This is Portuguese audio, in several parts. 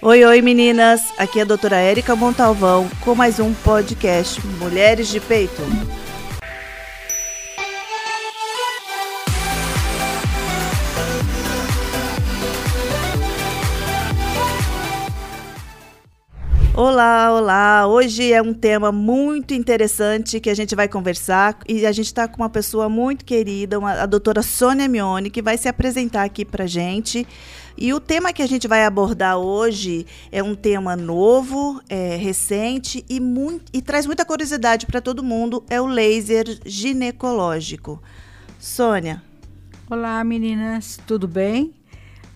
Oi, oi meninas! Aqui é a doutora Érica Montalvão com mais um podcast Mulheres de Peito. Olá, olá! Hoje é um tema muito interessante que a gente vai conversar e a gente está com uma pessoa muito querida, uma, a doutora Sônia Mione, que vai se apresentar aqui para gente. E o tema que a gente vai abordar hoje é um tema novo, é, recente e, e traz muita curiosidade para todo mundo, é o laser ginecológico. Sônia. Olá, meninas, tudo bem?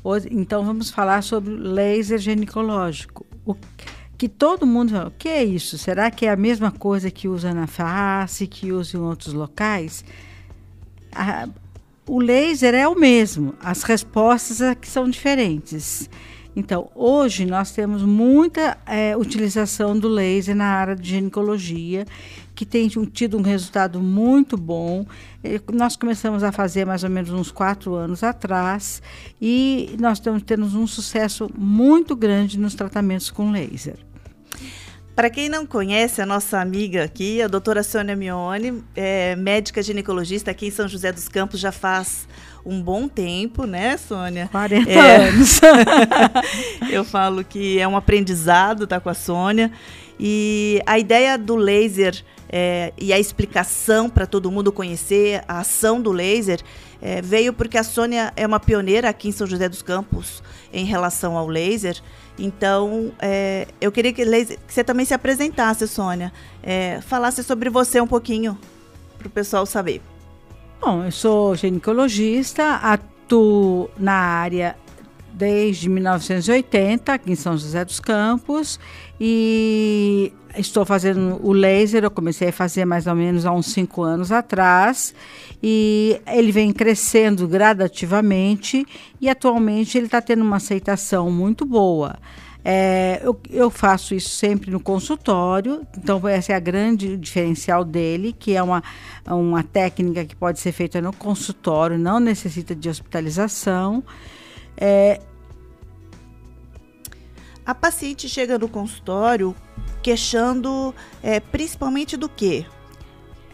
Hoje, então vamos falar sobre laser ginecológico. O que todo mundo fala, o que é isso? Será que é a mesma coisa que usa na face, que usa em outros locais? A, o laser é o mesmo, as respostas é que são diferentes. Então, hoje nós temos muita é, utilização do laser na área de ginecologia, que tem tido um resultado muito bom. Nós começamos a fazer mais ou menos uns quatro anos atrás e nós estamos tendo um sucesso muito grande nos tratamentos com laser. Para quem não conhece, a nossa amiga aqui, a doutora Sônia Mione, é médica ginecologista aqui em São José dos Campos já faz um bom tempo, né, Sônia? 40 é, anos. eu falo que é um aprendizado estar tá com a Sônia. E a ideia do laser é, e a explicação para todo mundo conhecer a ação do laser é, veio porque a Sônia é uma pioneira aqui em São José dos Campos em relação ao laser. Então, é, eu queria que, que, você também se apresentasse, Sônia. É, falasse sobre você um pouquinho, para o pessoal saber. Bom, eu sou ginecologista, atuo na área desde 1980, aqui em São José dos Campos, e estou fazendo o laser, eu comecei a fazer mais ou menos há uns cinco anos atrás, e ele vem crescendo gradativamente, e atualmente ele está tendo uma aceitação muito boa. É, eu, eu, faço isso sempre no consultório, então essa é a grande diferencial dele, que é uma, uma técnica que pode ser feita no consultório, não necessita de hospitalização. É, a paciente chega no consultório queixando é, principalmente do quê?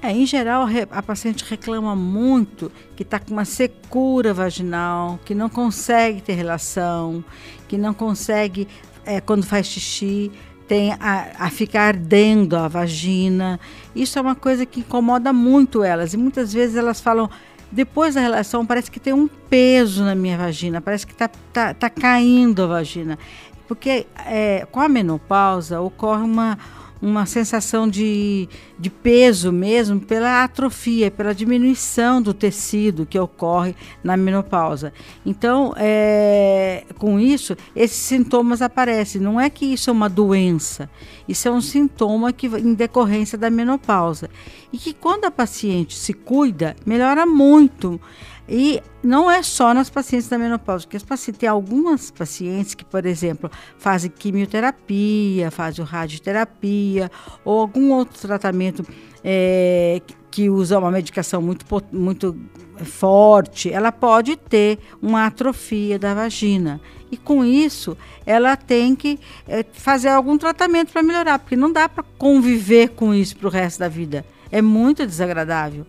É, em geral, a paciente reclama muito que está com uma secura vaginal, que não consegue ter relação, que não consegue, é, quando faz xixi, tem a, a, ficar ardendo a vagina. Isso é uma coisa que incomoda muito elas. E muitas vezes elas falam, depois da relação, parece que tem um peso na minha vagina, parece que está tá, tá caindo a vagina. Porque é, com a menopausa ocorre uma, uma sensação de, de peso mesmo pela atrofia, pela diminuição do tecido que ocorre na menopausa. Então, é, com isso, esses sintomas aparecem. Não é que isso é uma doença, isso é um sintoma que, em decorrência da menopausa. E que quando a paciente se cuida, melhora muito. E não é só nas pacientes da menopausa, porque as pacientes, tem algumas pacientes que, por exemplo, fazem quimioterapia, fazem radioterapia ou algum outro tratamento é, que usa uma medicação muito, muito forte, ela pode ter uma atrofia da vagina. E com isso, ela tem que é, fazer algum tratamento para melhorar, porque não dá para conviver com isso para o resto da vida. É muito desagradável.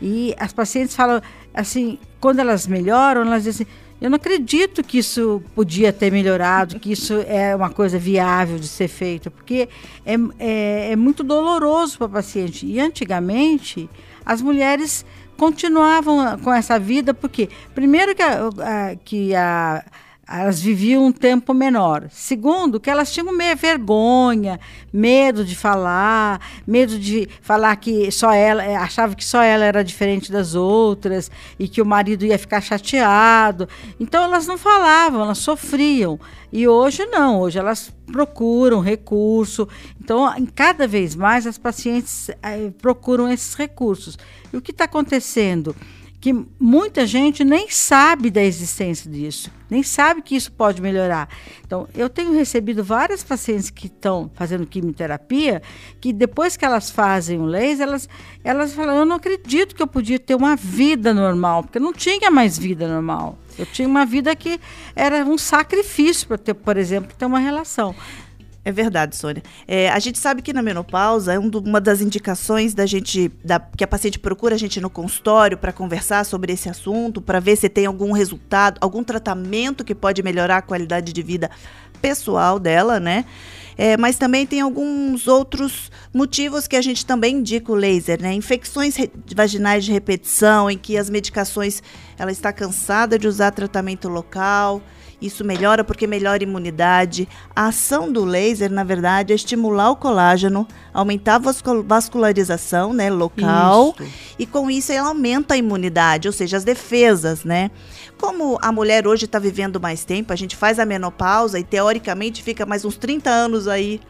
E as pacientes falam assim, quando elas melhoram, elas dizem eu não acredito que isso podia ter melhorado, que isso é uma coisa viável de ser feita, porque é, é, é muito doloroso para a paciente. E antigamente, as mulheres continuavam com essa vida, porque primeiro que a, a que a elas viviam um tempo menor. Segundo, que elas tinham vergonha, medo de falar, medo de falar que só ela, eh, achava que só ela era diferente das outras e que o marido ia ficar chateado. Então elas não falavam, elas sofriam. E hoje não, hoje elas procuram recurso. Então, cada vez mais as pacientes eh, procuram esses recursos. E o que está acontecendo? Que muita gente nem sabe da existência disso, nem sabe que isso pode melhorar. Então, eu tenho recebido várias pacientes que estão fazendo quimioterapia, que depois que elas fazem o laser, elas, elas falam: Eu não acredito que eu podia ter uma vida normal, porque eu não tinha mais vida normal. Eu tinha uma vida que era um sacrifício para ter, por exemplo, ter uma relação. É verdade, Sônia. É, a gente sabe que na menopausa é um do, uma das indicações da gente, da, que a paciente procura a gente no consultório para conversar sobre esse assunto, para ver se tem algum resultado, algum tratamento que pode melhorar a qualidade de vida pessoal dela, né? É, mas também tem alguns outros motivos que a gente também indica o laser, né? Infecções vaginais de repetição, em que as medicações ela está cansada de usar tratamento local. Isso melhora porque melhora a imunidade. A ação do laser, na verdade, é estimular o colágeno, aumentar a vascularização né, local. Isso. E com isso ela aumenta a imunidade, ou seja, as defesas, né? Como a mulher hoje está vivendo mais tempo, a gente faz a menopausa e teoricamente fica mais uns 30 anos aí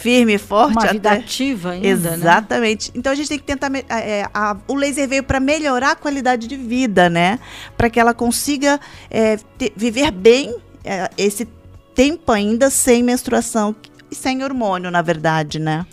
firme e forte. Uma vida até... ativa ainda, né? Exatamente. Né? Então a gente tem que tentar. É, a, o laser veio para melhorar a qualidade de vida, né? Para que ela consiga é, ter, viver bem é, esse tempo ainda sem menstruação e sem hormônio, na verdade, né?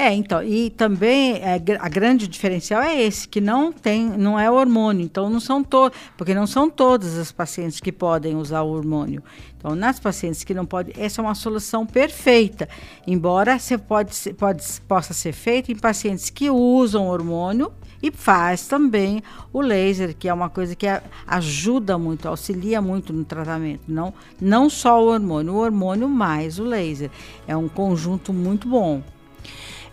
É, então, e também é, a grande diferencial é esse, que não tem, não é hormônio. Então não são todos, porque não são todas as pacientes que podem usar o hormônio. Então, nas pacientes que não podem, essa é uma solução perfeita. Embora você pode, pode, possa ser feita em pacientes que usam hormônio e faz também o laser, que é uma coisa que ajuda muito, auxilia muito no tratamento. Não, não só o hormônio, o hormônio mais o laser. É um conjunto muito bom.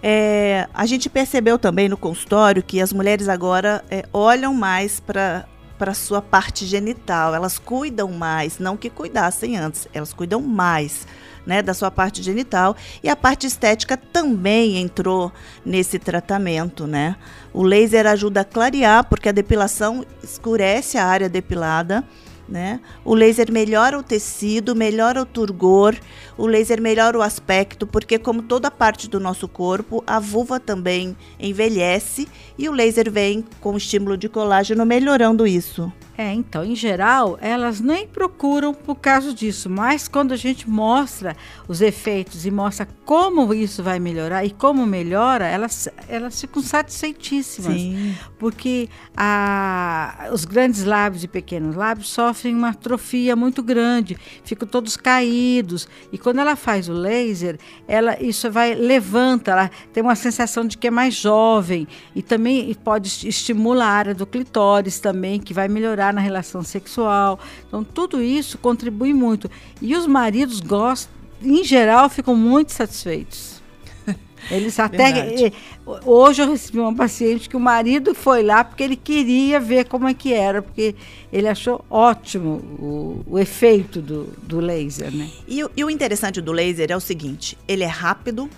É, a gente percebeu também no consultório que as mulheres agora é, olham mais para para sua parte genital. Elas cuidam mais, não que cuidassem antes, elas cuidam mais. Né, da sua parte genital e a parte estética também entrou nesse tratamento, né? O laser ajuda a clarear porque a depilação escurece a área depilada né? O laser melhora o tecido, melhora o turgor, o laser melhora o aspecto, porque como toda parte do nosso corpo, a vulva também envelhece e o laser vem com estímulo de colágeno melhorando isso. É, então, em geral, elas nem procuram por causa disso, mas quando a gente mostra os efeitos e mostra como isso vai melhorar e como melhora, elas, elas ficam satisfeitíssimas. Sim. Porque a, os grandes lábios e pequenos lábios sofrem uma atrofia muito grande, ficam todos caídos. E quando ela faz o laser, ela isso vai levanta, ela tem uma sensação de que é mais jovem e também pode estimular a área do clitóris também, que vai melhorar na relação sexual. Então, tudo isso contribui muito. E os maridos gostam, em geral, ficam muito satisfeitos. Eles até. Hoje eu recebi uma paciente que o marido foi lá porque ele queria ver como é que era, porque ele achou ótimo o, o efeito do, do laser, né? E, e o interessante do laser é o seguinte: ele é rápido,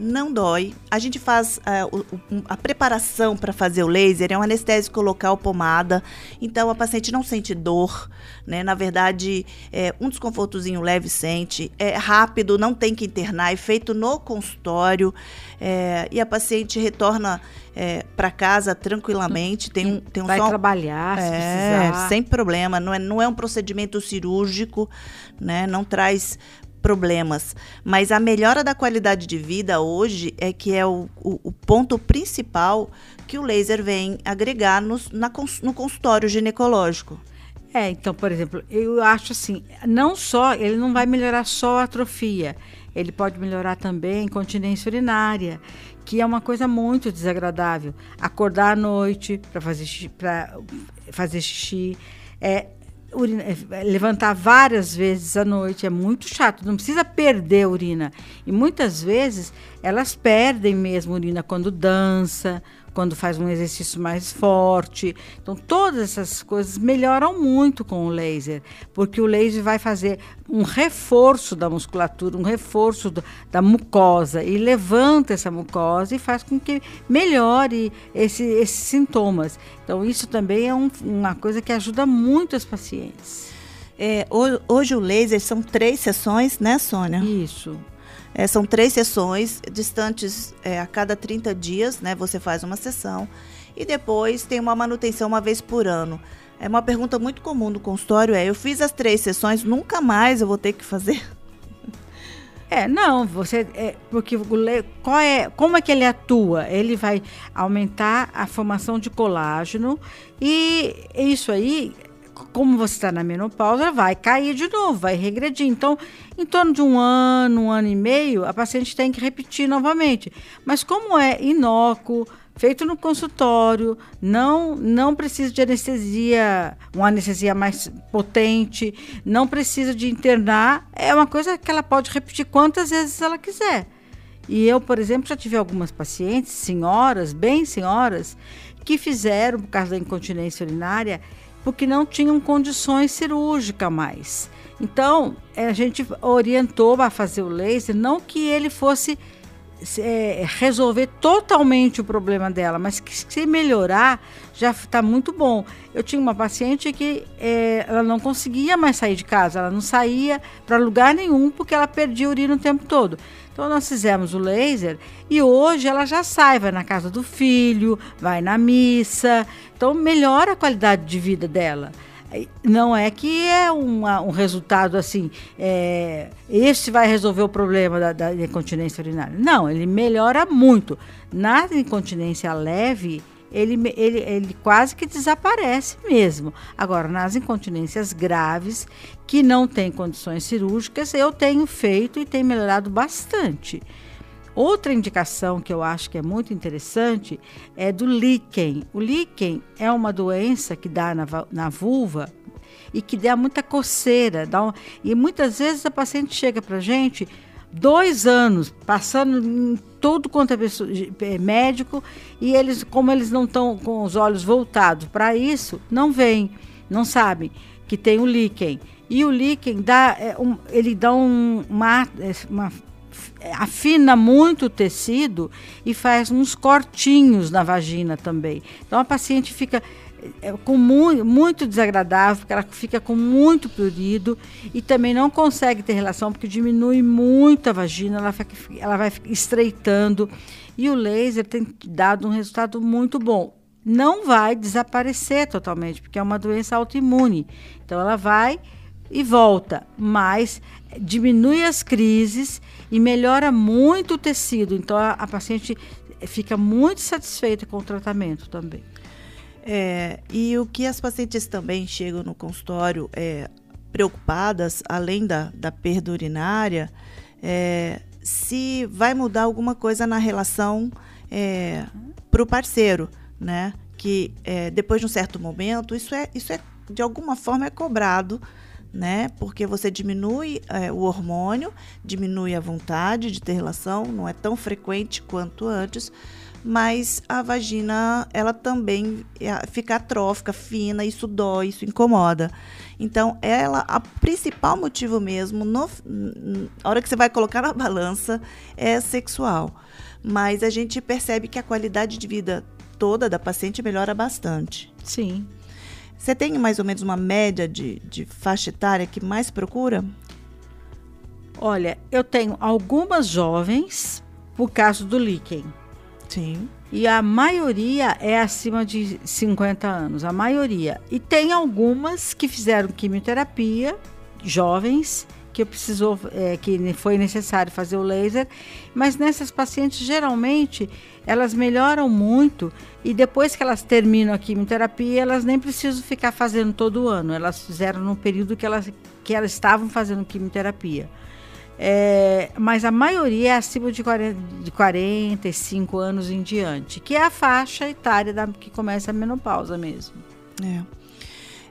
não dói. A gente faz uh, o, a preparação para fazer o laser, é um anestésico local pomada, então a paciente não sente dor, né? Na verdade, é um desconfortozinho leve sente, é rápido, não tem que internar, é feito no consultório é, e a paciente retorna é, para casa tranquilamente. Tem um, tem um Vai trabalhar, se é, precisar. sem problema. Não é, não é um procedimento cirúrgico, né? Não traz problemas. Mas a melhora da qualidade de vida hoje é que é o, o, o ponto principal que o laser vem agregar no, na, no consultório ginecológico. É, então, por exemplo, eu acho assim, não só, ele não vai melhorar só a atrofia, ele pode melhorar também a incontinência urinária, que é uma coisa muito desagradável. Acordar à noite para fazer, fazer xixi, é, urina, é, levantar várias vezes à noite é muito chato, não precisa perder urina. E muitas vezes elas perdem mesmo urina quando dança, quando faz um exercício mais forte. Então, todas essas coisas melhoram muito com o laser, porque o laser vai fazer um reforço da musculatura, um reforço do, da mucosa, e levanta essa mucosa e faz com que melhore esse, esses sintomas. Então, isso também é um, uma coisa que ajuda muito as pacientes. É, hoje o laser são três sessões, né, Sônia? Isso. É, são três sessões distantes é, a cada 30 dias, né? Você faz uma sessão. e depois tem uma manutenção uma vez por ano. É uma pergunta muito comum do consultório é: eu fiz as três sessões, nunca mais eu vou ter que fazer? É, não, você é, porque qual é, como é que ele atua? Ele vai aumentar a formação de colágeno e isso aí, como você está na menopausa, vai cair de novo, vai regredir. Então, em torno de um ano, um ano e meio, a paciente tem que repetir novamente. Mas como é inócuo, feito no consultório, não não precisa de anestesia, uma anestesia mais potente, não precisa de internar, é uma coisa que ela pode repetir quantas vezes ela quiser. E eu, por exemplo, já tive algumas pacientes, senhoras, bem senhoras, que fizeram, por causa da incontinência urinária, porque não tinham condições cirúrgicas mais. Então, a gente orientou a fazer o laser, não que ele fosse é, resolver totalmente o problema dela, mas que se melhorar já está muito bom. Eu tinha uma paciente que é, ela não conseguia mais sair de casa, ela não saía para lugar nenhum porque ela perdia urina o tempo todo. Então nós fizemos o laser e hoje ela já sai, vai na casa do filho, vai na missa, então melhora a qualidade de vida dela. Não é que é uma, um resultado assim, é, esse vai resolver o problema da, da incontinência urinária. Não, ele melhora muito. Na incontinência leve, ele, ele, ele quase que desaparece mesmo. Agora, nas incontinências graves, que não tem condições cirúrgicas, eu tenho feito e tem melhorado bastante. Outra indicação que eu acho que é muito interessante é do líquen. O líquen é uma doença que dá na, na vulva e que dá muita coceira. Dá um, e muitas vezes a paciente chega para a gente dois anos passando em todo quanto é é médico e eles, como eles não estão com os olhos voltados para isso, não veem, não sabem que tem o líquen. E o líquen dá, é, um, ele dá um, uma, é, uma afina muito o tecido e faz uns cortinhos na vagina também. Então a paciente fica é, com muito, muito desagradável, porque ela fica com muito prurido e também não consegue ter relação porque diminui muito a vagina, ela, fica, ela vai estreitando e o laser tem dado um resultado muito bom. Não vai desaparecer totalmente, porque é uma doença autoimune. Então ela vai e volta, mas diminui as crises e melhora muito o tecido. Então a, a paciente fica muito satisfeita com o tratamento também. É, e o que as pacientes também chegam no consultório é, preocupadas, além da, da perda urinária, é, se vai mudar alguma coisa na relação é, para o parceiro, né? Que é, depois de um certo momento, isso é, isso é de alguma forma é cobrado né? Porque você diminui é, o hormônio, diminui a vontade de ter relação, não é tão frequente quanto antes, mas a vagina ela também é, fica atrófica, fina, isso dói, isso incomoda. Então, ela, a principal motivo mesmo, no, na hora que você vai colocar na balança, é sexual. Mas a gente percebe que a qualidade de vida toda da paciente melhora bastante. Sim. Você tem mais ou menos uma média de, de faixa etária que mais procura? Olha, eu tenho algumas jovens por causa do líquen. Sim. E a maioria é acima de 50 anos, a maioria. E tem algumas que fizeram quimioterapia, jovens, que precisou, é, que foi necessário fazer o laser, mas nessas pacientes geralmente elas melhoram muito e depois que elas terminam a quimioterapia, elas nem precisam ficar fazendo todo ano. Elas fizeram no período que elas, que elas estavam fazendo quimioterapia. É, mas a maioria é acima de, 40, de 45 anos em diante, que é a faixa etária da, que começa a menopausa mesmo. É.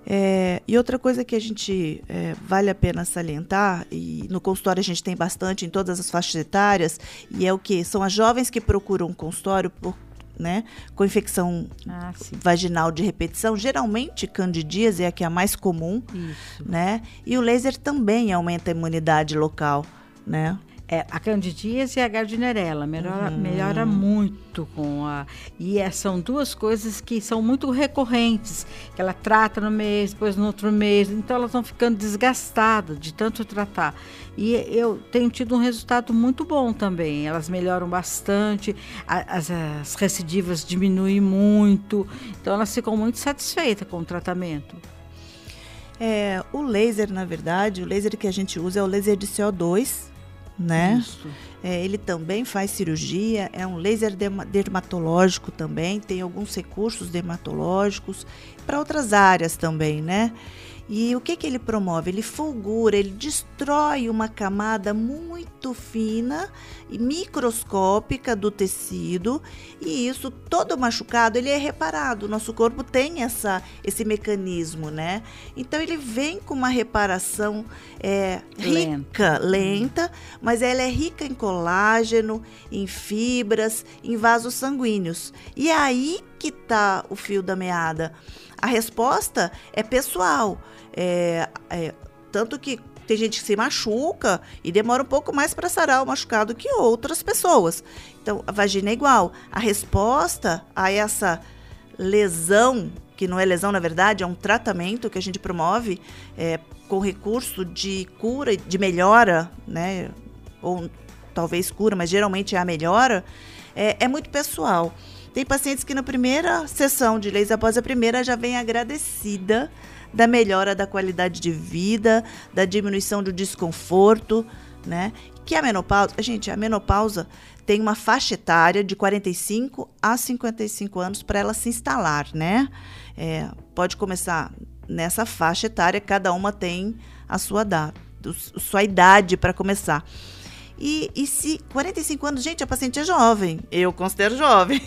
É, e outra coisa que a gente é, vale a pena salientar, e no consultório a gente tem bastante em todas as faixas etárias, e é o que? São as jovens que procuram um consultório por, né, com infecção ah, vaginal de repetição, geralmente candidíase é a que é a mais comum, Isso. né? E o laser também aumenta a imunidade local, né? É, a candidíase e a gardnerella melhora, uhum. melhora muito com a e é, são duas coisas que são muito recorrentes que ela trata no mês depois no outro mês então elas vão ficando desgastadas de tanto tratar e eu tenho tido um resultado muito bom também elas melhoram bastante as, as recidivas diminuem muito então elas ficam muito satisfeitas com o tratamento é, o laser na verdade o laser que a gente usa é o laser de CO2 né? É, ele também faz cirurgia, é um laser dermatológico também, tem alguns recursos dermatológicos para outras áreas também, né? E o que, que ele promove? Ele fulgura, ele destrói uma camada muito fina e microscópica do tecido e isso todo machucado ele é reparado. Nosso corpo tem essa esse mecanismo, né? Então ele vem com uma reparação é, rica, lenta. lenta, mas ela é rica em colágeno, em fibras, em vasos sanguíneos. E é aí que tá o fio da meada. A resposta é pessoal. É, é, tanto que tem gente que se machuca e demora um pouco mais para sarar o machucado que outras pessoas. Então, a vagina é igual. A resposta a essa lesão, que não é lesão na verdade, é um tratamento que a gente promove é, com recurso de cura, de melhora, né? Ou talvez cura, mas geralmente é a melhora, é, é muito pessoal. Tem pacientes que na primeira sessão de laser, após a primeira, já vem agradecida da melhora da qualidade de vida, da diminuição do desconforto, né? Que a menopausa, gente, a menopausa tem uma faixa etária de 45 a 55 anos para ela se instalar, né? É, pode começar nessa faixa etária, cada uma tem a sua, da, sua idade para começar. E, e se 45 anos, gente, a paciente é jovem, eu considero jovem.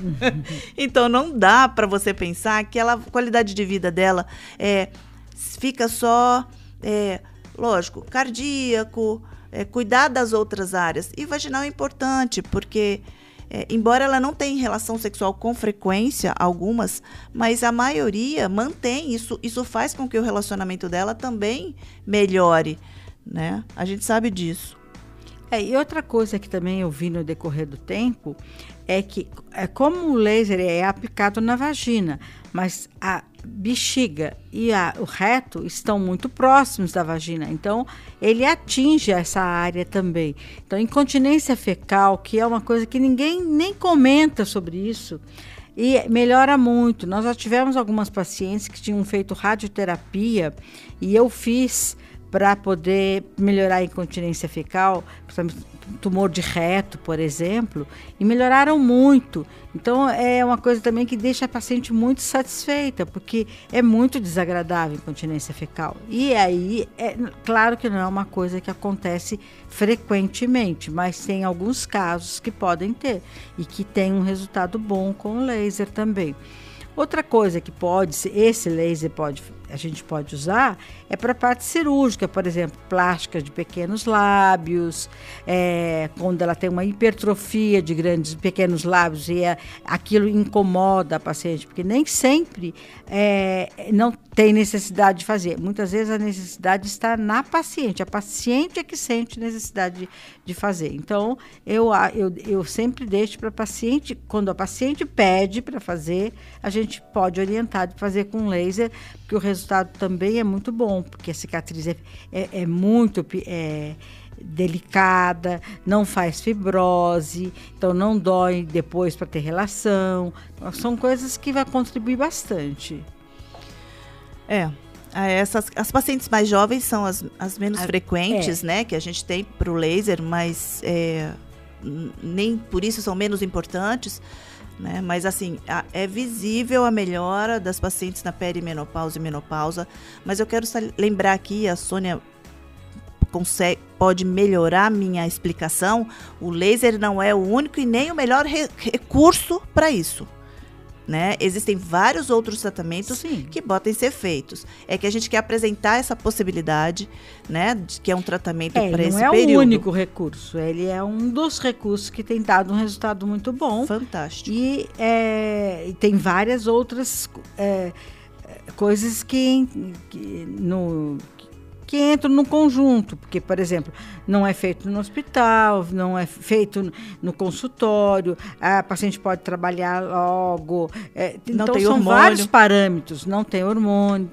então não dá para você pensar que a qualidade de vida dela é, fica só, é, lógico, cardíaco, é, cuidar das outras áreas. E vaginal é importante, porque é, embora ela não tenha relação sexual com frequência, algumas, mas a maioria mantém isso. Isso faz com que o relacionamento dela também melhore, né? A gente sabe disso. É, e outra coisa que também eu vi no decorrer do tempo é que, é, como o laser é aplicado na vagina, mas a bexiga e a, o reto estão muito próximos da vagina, então ele atinge essa área também. Então, incontinência fecal, que é uma coisa que ninguém nem comenta sobre isso, e melhora muito. Nós já tivemos algumas pacientes que tinham feito radioterapia e eu fiz para poder melhorar a incontinência fecal, tumor de reto, por exemplo, e melhoraram muito. Então é uma coisa também que deixa a paciente muito satisfeita, porque é muito desagradável a incontinência fecal. E aí, é claro que não é uma coisa que acontece frequentemente, mas tem alguns casos que podem ter e que tem um resultado bom com o laser também. Outra coisa que pode, esse laser pode a gente pode usar é para parte cirúrgica, por exemplo, plástica de pequenos lábios, é, quando ela tem uma hipertrofia de grandes pequenos lábios e é, aquilo incomoda a paciente, porque nem sempre é, não tem necessidade de fazer. Muitas vezes a necessidade está na paciente, a paciente é que sente necessidade de, de fazer. Então, eu, eu, eu sempre deixo para a paciente, quando a paciente pede para fazer, a gente pode orientar de fazer com laser, porque o resultado também é muito bom, porque a cicatriz é, é, é muito é, delicada, não faz fibrose, então não dói depois para ter relação. Então, são coisas que vai contribuir bastante. É, essas, as pacientes mais jovens são as, as menos a, frequentes, é. né, que a gente tem para o laser, mas é, nem por isso são menos importantes. Né? Mas assim, a, é visível a melhora das pacientes na perimenopausa e menopausa. Mas eu quero lembrar aqui, a Sônia consegue, pode melhorar minha explicação. O laser não é o único e nem o melhor re recurso para isso né? Existem vários outros tratamentos Sim. que podem ser feitos. É que a gente quer apresentar essa possibilidade, né? De que é um tratamento é, para esse período. Não é o único recurso, ele é um dos recursos que tem dado um resultado muito bom. Fantástico. E é, tem várias outras é, coisas que, que no que entram no conjunto, porque, por exemplo, não é feito no hospital, não é feito no consultório, a paciente pode trabalhar logo. É, não então, tem são hormônio. vários parâmetros, não tem hormônio.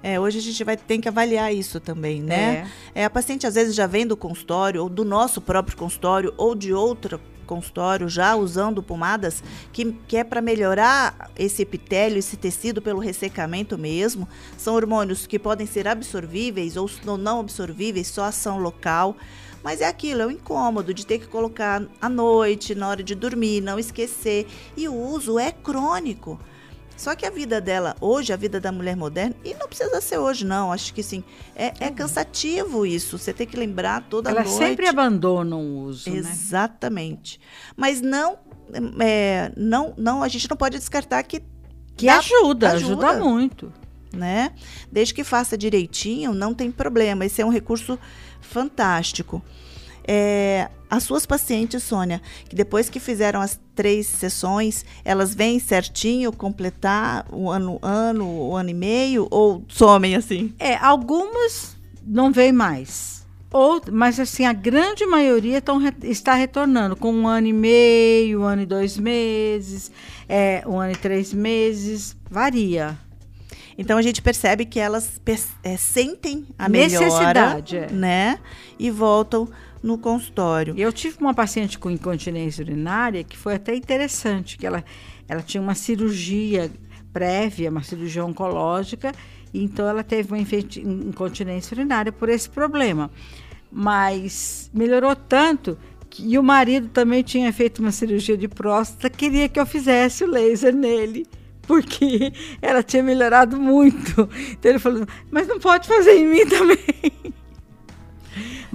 É, hoje a gente vai ter que avaliar isso também, né? É. é. a paciente às vezes já vem do consultório, ou do nosso próprio consultório, ou de outro consultório, já usando pomadas, que, que é para melhorar esse epitélio, esse tecido pelo ressecamento mesmo. São hormônios que podem ser absorvíveis ou não absorvíveis, só ação local. Mas é aquilo, é o incômodo de ter que colocar à noite, na hora de dormir, não esquecer. E o uso é crônico. Só que a vida dela, hoje, a vida da mulher moderna, e não precisa ser hoje, não, acho que sim, é, é cansativo isso. Você tem que lembrar toda Ela noite. Ela sempre abandona o uso. Né? Exatamente. Né? Mas não, é, não, não, a gente não pode descartar que. Que ajuda, ajuda, ajuda muito. Né? Desde que faça direitinho, não tem problema. Esse é um recurso fantástico. É, as suas pacientes, Sônia, que depois que fizeram as três sessões, elas vêm certinho completar o ano, ano, o ano e meio ou somem assim? É, algumas não vêm mais. Ou, mas assim, a grande maioria tão, está retornando com um ano e meio, um ano e dois meses, é, um ano e três meses, varia. Então a gente percebe que elas é, sentem a melhora, é. né? E voltam no consultório. Eu tive uma paciente com incontinência urinária que foi até interessante, que ela, ela tinha uma cirurgia prévia, uma cirurgia oncológica, então ela teve uma incontinência urinária por esse problema. Mas melhorou tanto que e o marido também tinha feito uma cirurgia de próstata, queria que eu fizesse o laser nele porque ela tinha melhorado muito. Então ele falou: Mas não pode fazer em mim também.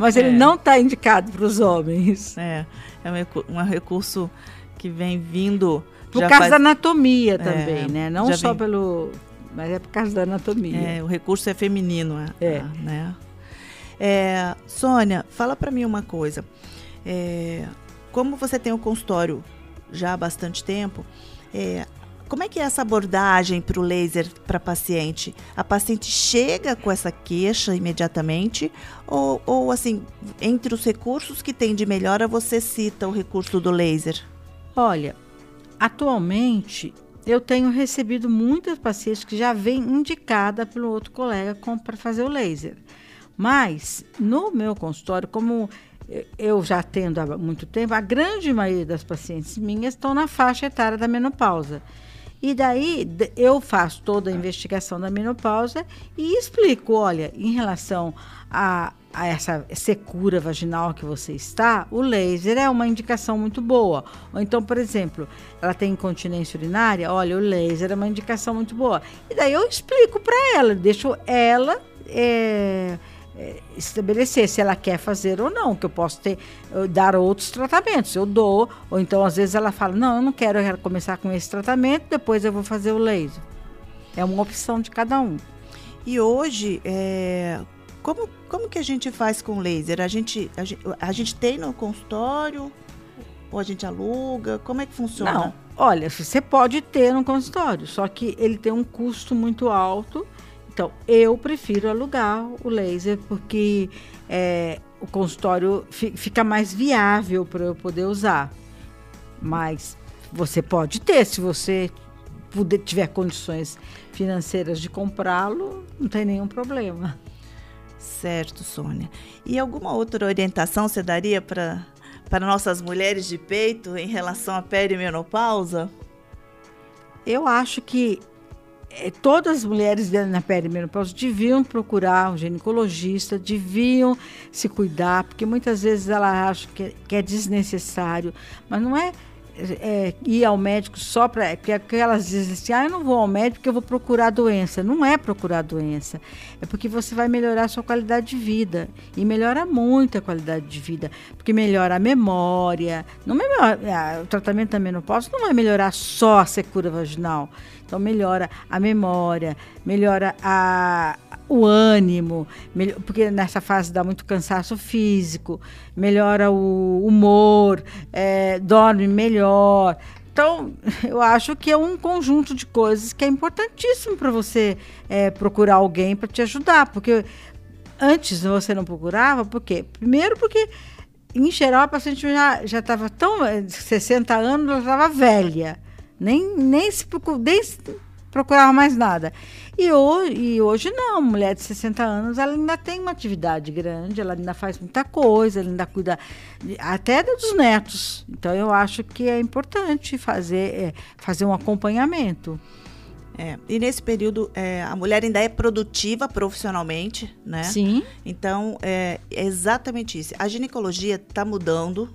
Mas é. ele não está indicado para os homens. É, é um, um recurso que vem vindo. Por causa faz... da anatomia também, é, né? Não só vem... pelo. Mas é por causa da anatomia. É, o recurso é feminino, é. é. né? É, Sônia, fala para mim uma coisa. É, como você tem o um consultório já há bastante tempo, é, como é que é essa abordagem para o laser para paciente? A paciente chega com essa queixa imediatamente ou, ou, assim, entre os recursos que tem de melhora, você cita o recurso do laser? Olha, atualmente eu tenho recebido muitas pacientes que já vêm indicada pelo outro colega para fazer o laser. Mas no meu consultório, como eu já atendo há muito tempo, a grande maioria das pacientes minhas estão na faixa etária da menopausa. E daí eu faço toda a investigação da menopausa e explico, olha, em relação a, a, essa secura vaginal que você está, o laser é uma indicação muito boa. Ou então, por exemplo, ela tem incontinência urinária, olha, o laser é uma indicação muito boa. E daí eu explico para ela, deixo ela é, estabelecer se ela quer fazer ou não, que eu posso ter dar outros tratamentos. Eu dou, ou então às vezes ela fala: "Não, eu não quero, eu quero começar com esse tratamento, depois eu vou fazer o laser". É uma opção de cada um. E hoje, é, como, como que a gente faz com laser? A gente, a gente, a gente tem no consultório ou a gente aluga? Como é que funciona? Não, olha, você pode ter no consultório, só que ele tem um custo muito alto então, eu prefiro alugar o laser porque é, o consultório fica mais viável para eu poder usar. Mas você pode ter, se você puder, tiver condições financeiras de comprá-lo, não tem nenhum problema. Certo, Sônia. E alguma outra orientação você daria para para nossas mulheres de peito em relação à perimenopausa? Eu acho que todas as mulheres na perimenopausa deviam procurar um ginecologista, deviam se cuidar, porque muitas vezes ela acha que, é, que é desnecessário, mas não é é, ir ao médico só para. Porque elas dizem assim: ah, eu não vou ao médico porque eu vou procurar doença. Não é procurar doença. É porque você vai melhorar a sua qualidade de vida. E melhora muito a qualidade de vida. Porque melhora a memória. Não melhora, o tratamento da menopausa não vai melhorar só a secura vaginal. Então, melhora a memória, melhora a, o ânimo, porque nessa fase dá muito cansaço físico, melhora o humor, é, dorme melhor. Então, eu acho que é um conjunto de coisas que é importantíssimo para você é, procurar alguém para te ajudar, porque antes você não procurava, por quê? Primeiro porque, em geral, a paciente já estava tão... 60 anos, ela estava velha. Nem, nem, se, nem se procurava mais nada. E hoje, e hoje não, mulher de 60 anos, ela ainda tem uma atividade grande, ela ainda faz muita coisa, ela ainda cuida de, até dos netos. Então eu acho que é importante fazer, é, fazer um acompanhamento. É, e nesse período é, a mulher ainda é produtiva profissionalmente, né? Sim. Então é, é exatamente isso. A ginecologia está mudando,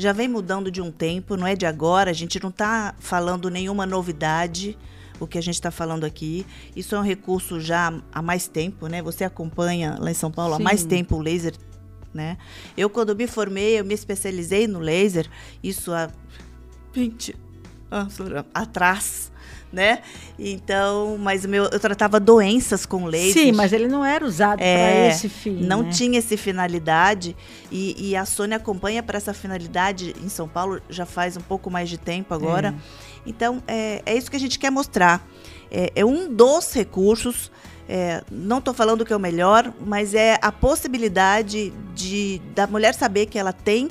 já vem mudando de um tempo, não é de agora. A gente não está falando nenhuma novidade o que a gente está falando aqui. Isso é um recurso já há mais tempo, né? Você acompanha lá em São Paulo Sim. há mais tempo o laser, né? Eu, quando me formei, eu me especializei no laser, isso há 20 anos atrás né? Então, mas meu, eu tratava doenças com laser. Sim, mas ele não era usado é, para esse fim. Não né? tinha essa finalidade e, e, a Sônia acompanha para essa finalidade em São Paulo já faz um pouco mais de tempo agora. É. Então, é, é isso que a gente quer mostrar. É, é um dos recursos. É, não estou falando que é o melhor, mas é a possibilidade de da mulher saber que ela tem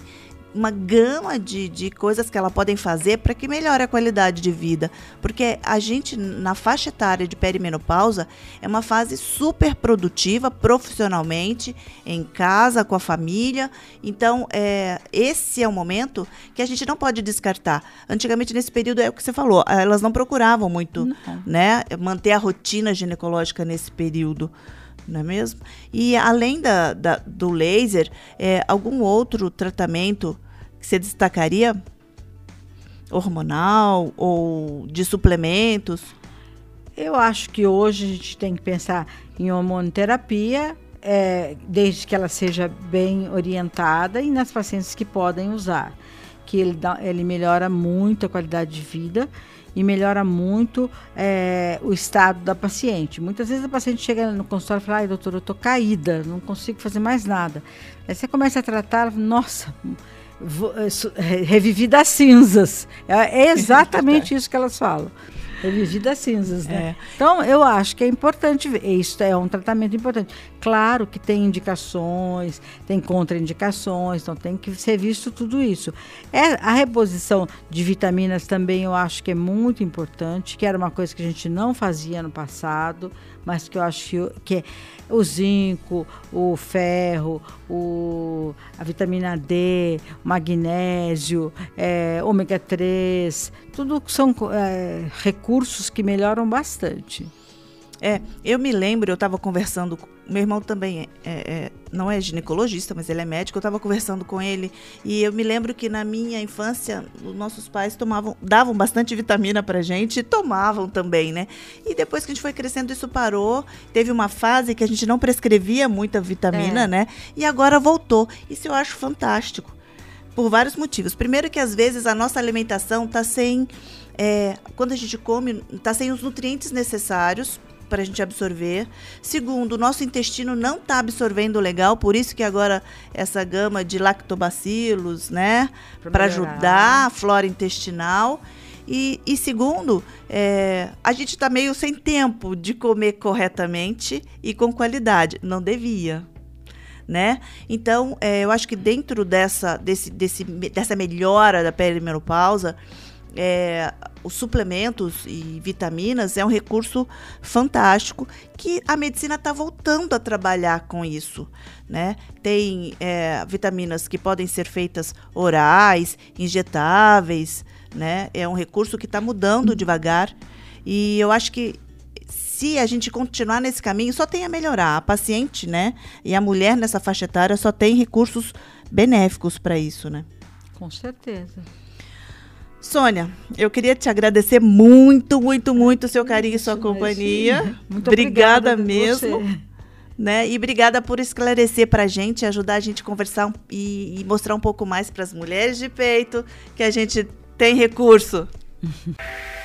uma gama de, de coisas que ela podem fazer para que melhore a qualidade de vida. Porque a gente, na faixa etária de perimenopausa, é uma fase super produtiva profissionalmente, em casa, com a família. Então, é, esse é o momento que a gente não pode descartar. Antigamente, nesse período, é o que você falou, elas não procuravam muito não. né, manter a rotina ginecológica nesse período não é mesmo? E além da, da do laser, é, algum outro tratamento que você destacaria? Hormonal ou de suplementos? Eu acho que hoje a gente tem que pensar em hormonoterapia, é, desde que ela seja bem orientada e nas pacientes que podem usar, que ele, dá, ele melhora muito a qualidade de vida e melhora muito é, o estado da paciente. Muitas vezes a paciente chega no consultório e fala: ai, doutor, eu tô caída, não consigo fazer mais nada. Aí você começa a tratar, nossa, é, revivi das cinzas. É, é exatamente isso que elas falam. Revivi das cinzas, né? É. Então, eu acho que é importante, isso é um tratamento importante. Claro que tem indicações, tem contraindicações, então tem que ser visto tudo isso. É, a reposição de vitaminas também eu acho que é muito importante, que era uma coisa que a gente não fazia no passado, mas que eu acho que é o zinco, o ferro, o, a vitamina D, magnésio, é, ômega 3, tudo são é, recursos que melhoram bastante. É, eu me lembro, eu estava conversando, meu irmão também é, é, não é ginecologista, mas ele é médico, eu estava conversando com ele e eu me lembro que na minha infância os nossos pais tomavam, davam bastante vitamina pra gente e tomavam também, né? E depois que a gente foi crescendo isso parou, teve uma fase que a gente não prescrevia muita vitamina, é. né? E agora voltou. Isso eu acho fantástico. Por vários motivos. Primeiro que às vezes a nossa alimentação tá sem é, quando a gente come, tá sem os nutrientes necessários para a gente absorver. Segundo, o nosso intestino não está absorvendo legal, por isso que agora essa gama de lactobacilos, né, para ajudar a flora intestinal. E, e segundo, é, a gente está meio sem tempo de comer corretamente e com qualidade. Não devia. Né? Então, é, eu acho que dentro dessa, desse, desse, dessa melhora da perimenopausa, é, os suplementos e vitaminas é um recurso fantástico que a medicina está voltando a trabalhar com isso. Né? Tem é, vitaminas que podem ser feitas orais, injetáveis, né? é um recurso que está mudando devagar. E eu acho que se a gente continuar nesse caminho, só tem a melhorar. A paciente né? e a mulher nessa faixa etária só tem recursos benéficos para isso. Né? Com certeza. Sônia, eu queria te agradecer muito, muito, muito o seu carinho e sua companhia. Muito obrigada, obrigada mesmo. Né? E obrigada por esclarecer para a gente, ajudar a gente a conversar e, e mostrar um pouco mais para as mulheres de peito que a gente tem recurso.